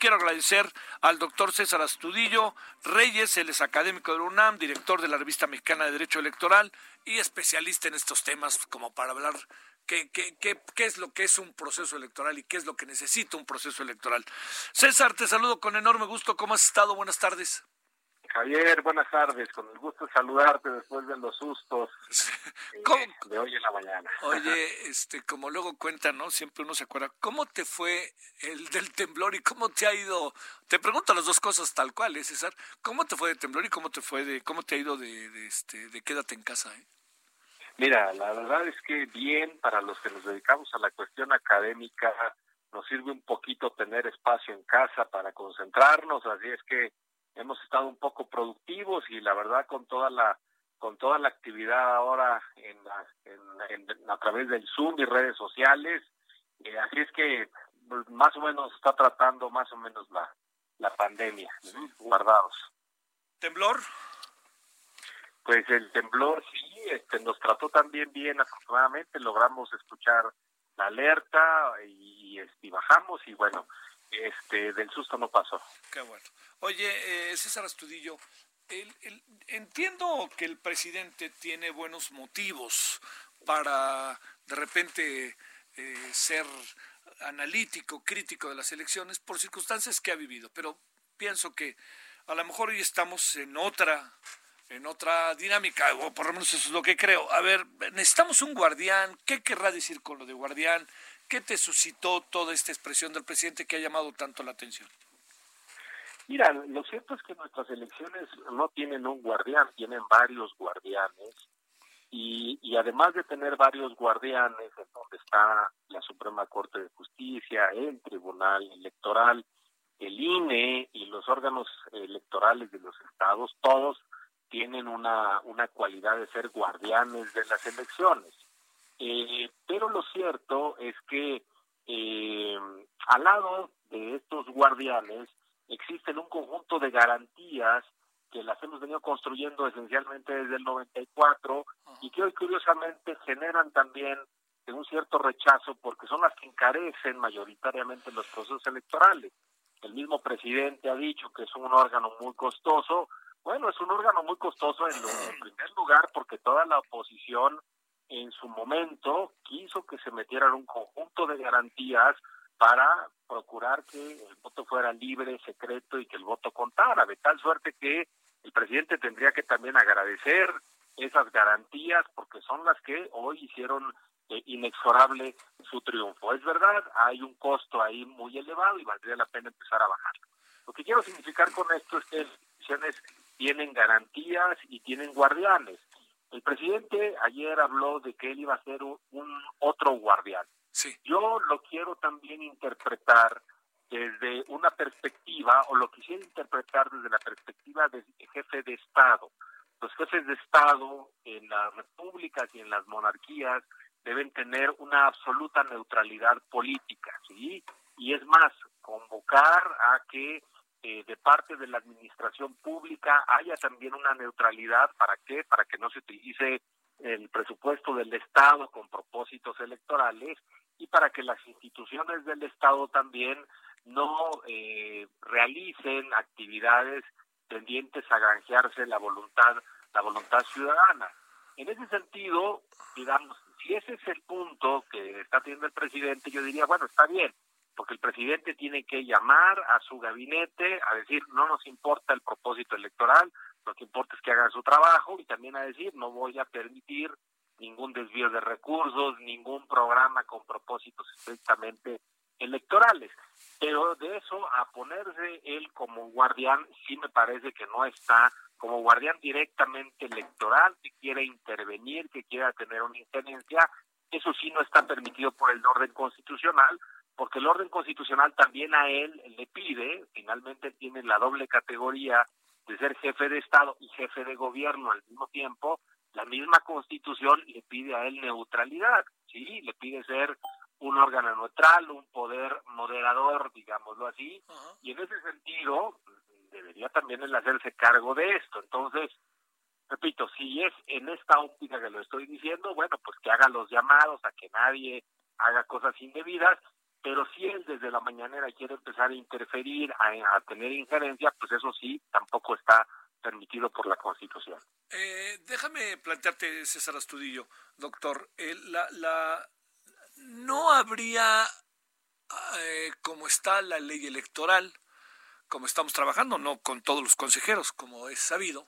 Quiero agradecer al doctor César Astudillo Reyes, él es académico de UNAM, director de la revista mexicana de Derecho Electoral y especialista en estos temas como para hablar qué, qué, qué, qué es lo que es un proceso electoral y qué es lo que necesita un proceso electoral. César, te saludo con enorme gusto. ¿Cómo has estado? Buenas tardes. Javier, buenas tardes. Con el gusto de saludarte después de los sustos eh, de hoy en la mañana. Oye, este, como luego cuentan, ¿no? Siempre uno se acuerda. ¿Cómo te fue el del temblor y cómo te ha ido? Te pregunto las dos cosas tal cual, ¿eh, César? ¿Cómo te fue de temblor y cómo te fue de, cómo te ha ido de, de este, de quédate en casa, eh? Mira, la verdad es que bien para los que nos dedicamos a la cuestión académica nos sirve un poquito tener espacio en casa para concentrarnos, así es que hemos estado un poco productivos y la verdad con toda la con toda la actividad ahora en, la, en, en a través del Zoom y redes sociales, eh, así es que pues, más o menos está tratando más o menos la, la pandemia, guardados. ¿Temblor? Pues el temblor sí, este, nos trató también bien, afortunadamente logramos escuchar la alerta y, este, y bajamos y bueno, este, del susto no pasó. Qué bueno. Oye, eh, César Astudillo, el, entiendo que el presidente tiene buenos motivos para de repente eh, ser analítico, crítico de las elecciones por circunstancias que ha vivido, pero pienso que a lo mejor hoy estamos en otra en otra dinámica, o por lo menos eso es lo que creo. A ver, necesitamos un guardián. ¿Qué querrá decir con lo de guardián? ¿Qué te suscitó toda esta expresión del presidente que ha llamado tanto la atención? Mira, lo cierto es que nuestras elecciones no tienen un guardián, tienen varios guardianes. Y, además de tener varios guardianes, en donde está la Suprema Corte de Justicia, el Tribunal Electoral, el INE y los órganos electorales de los estados, todos tienen una, una cualidad de ser guardianes de las elecciones. Eh, pero lo cierto es que eh, al lado de estos guardianes existen un conjunto de garantías que las hemos venido construyendo esencialmente desde el 94 y que hoy curiosamente generan también un cierto rechazo porque son las que encarecen mayoritariamente los procesos electorales. El mismo presidente ha dicho que es un órgano muy costoso, bueno, es un órgano muy costoso en, lo, en, primer lugar porque toda la oposición en su momento quiso que se metieran un conjunto de garantías para procurar que el voto fuera libre, secreto y que el voto contara, de tal suerte que el presidente tendría que también agradecer esas garantías porque son las que hoy hicieron eh, inexorable su triunfo. Es verdad, hay un costo ahí muy elevado y valdría la pena empezar a bajarlo. Lo que quiero significar con esto es que las elecciones tienen garantías y tienen guardianes. El presidente ayer habló de que él iba a ser un, otro guardián. Sí. Yo lo quiero también interpretar desde una perspectiva, o lo quisiera interpretar desde la perspectiva de jefe de Estado. Los jefes de Estado en las repúblicas y en las monarquías deben tener una absoluta neutralidad política, ¿sí? Y es más, convocar a que eh, de parte de la administración pública haya también una neutralidad, ¿para qué? Para que no se utilice el presupuesto del Estado con propósitos electorales y para que las instituciones del Estado también no eh, realicen actividades tendientes a granjearse la voluntad la voluntad ciudadana. En ese sentido, digamos, si ese es el punto que está teniendo el presidente, yo diría, bueno, está bien, porque el presidente tiene que llamar a su gabinete a decir, no nos importa el propósito electoral, lo que importa es que hagan su trabajo y también a decir, no voy a permitir ningún desvío de recursos, ningún programa con propósitos estrictamente electorales. Pero de eso a ponerse él como guardián, sí me parece que no está como guardián directamente electoral, que quiere intervenir, que quiera tener una injerencia, eso sí no está permitido por el orden constitucional, porque el orden constitucional también a él le pide, finalmente tiene la doble categoría de ser jefe de Estado y jefe de gobierno al mismo tiempo, la misma constitución le pide a él neutralidad, sí, le pide ser un órgano neutral, un poder moderador, digámoslo así, y en ese sentido debería también él hacerse cargo de esto. Entonces, repito, si es en esta óptica que lo estoy diciendo, bueno, pues que haga los llamados a que nadie haga cosas indebidas, pero si él desde la mañanera quiere empezar a interferir, a, tener injerencia, pues eso sí, tampoco está permitido por la Constitución. Eh, déjame plantearte, César Astudillo, doctor, eh, la, la, no habría, eh, como está la ley electoral, como estamos trabajando, no con todos los consejeros, como es sabido,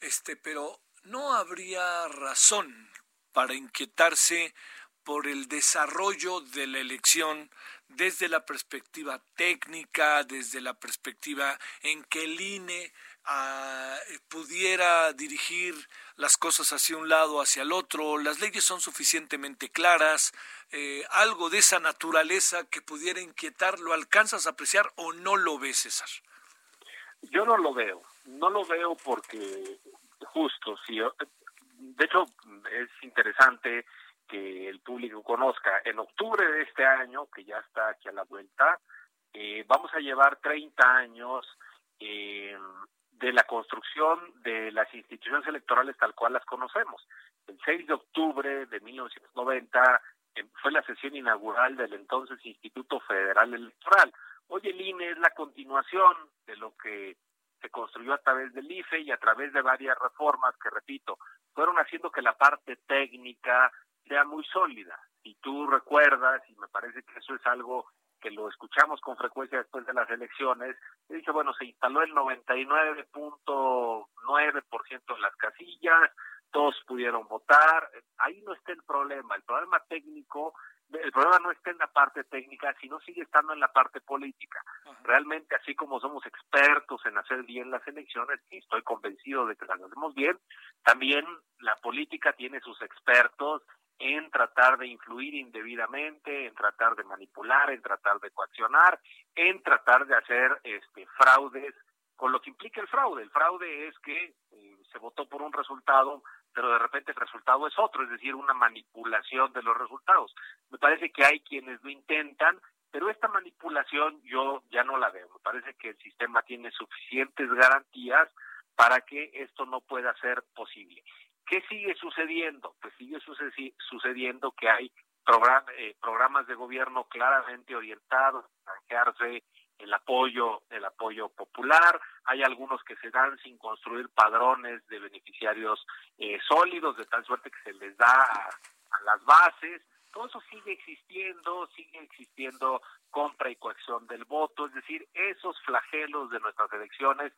este, pero no habría razón para inquietarse por el desarrollo de la elección desde la perspectiva técnica, desde la perspectiva en que el INE ah, pudiera dirigir las cosas hacia un lado, hacia el otro, las leyes son suficientemente claras, eh, algo de esa naturaleza que pudiera inquietar, ¿lo alcanzas a apreciar o no lo ves, César? Yo no lo veo, no lo veo porque justo, si, de hecho es interesante que el público conozca. En octubre de este año, que ya está aquí a la vuelta, eh, vamos a llevar 30 años eh, de la construcción de las instituciones electorales tal cual las conocemos. El 6 de octubre de 1990 eh, fue la sesión inaugural del entonces Instituto Federal Electoral. Hoy el INE es la continuación de lo que se construyó a través del IFE y a través de varias reformas que, repito, fueron haciendo que la parte técnica, sea muy sólida. Y tú recuerdas, y me parece que eso es algo que lo escuchamos con frecuencia después de las elecciones, dicho, bueno, se instaló el 99.9% de las casillas, todos pudieron votar, ahí no está el problema, el problema técnico, el problema no está en la parte técnica, sino sigue estando en la parte política. Realmente, así como somos expertos en hacer bien las elecciones, y estoy convencido de que las hacemos bien, también la política tiene sus expertos en tratar de influir indebidamente, en tratar de manipular, en tratar de coaccionar, en tratar de hacer este fraudes, con lo que implica el fraude. El fraude es que eh, se votó por un resultado, pero de repente el resultado es otro, es decir, una manipulación de los resultados. Me parece que hay quienes lo intentan, pero esta manipulación yo ya no la veo. Me parece que el sistema tiene suficientes garantías para que esto no pueda ser posible. ¿Qué sigue sucediendo? Pues sigue sucediendo que hay eh, programas de gobierno claramente orientados a canjearse el apoyo, el apoyo popular, hay algunos que se dan sin construir padrones de beneficiarios eh, sólidos, de tal suerte que se les da a las bases, todo eso sigue existiendo, sigue existiendo compra y coacción del voto, es decir, esos flagelos de nuestras elecciones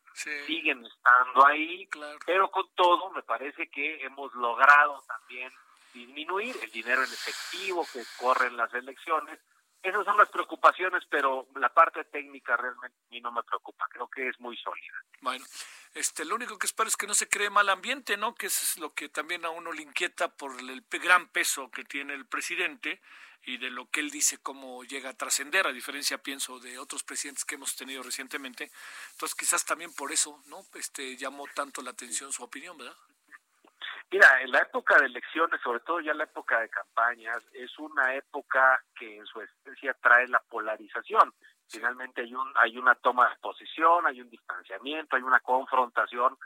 siguen estando ahí, pero con todo me parece que hemos logrado también disminuir el dinero en efectivo que corre en las elecciones. Esas son las preocupaciones, pero la parte técnica realmente a mí no me preocupa, creo que es muy sólida. Bueno, este, lo único que espero es que no se cree mal ambiente, ¿no? Que eso es lo que también a uno le inquieta por el gran peso que tiene el presidente y de lo que él dice cómo llega a trascender, a diferencia, pienso, de otros presidentes que hemos tenido recientemente. Entonces, quizás también por eso, ¿no? Este, llamó tanto la atención su opinión, ¿verdad? Mira, en la época de elecciones, sobre todo ya en la época de campañas, es una época que en su esencia trae la polarización. Finalmente hay un hay una toma de posición, hay un distanciamiento, hay una confrontación,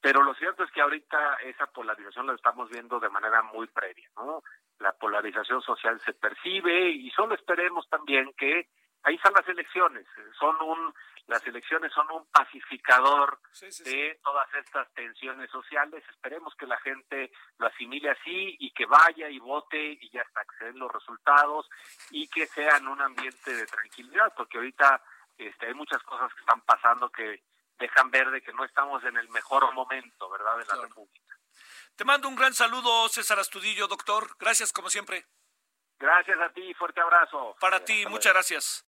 pero lo cierto es que ahorita esa polarización la estamos viendo de manera muy previa, ¿no? La polarización social se percibe y solo esperemos también que ahí están las elecciones, son un las elecciones son un pacificador de todas estas tensiones sociales. Esperemos que la gente lo asimile así y que vaya y vote y ya hasta que se den los resultados y que sea en un ambiente de tranquilidad, porque ahorita este, hay muchas cosas que están pasando que dejan ver de que no estamos en el mejor momento, ¿verdad?, de la República. Te mando un gran saludo, César Astudillo, doctor. Gracias, como siempre. Gracias a ti, fuerte abrazo. Para ti, muchas gracias.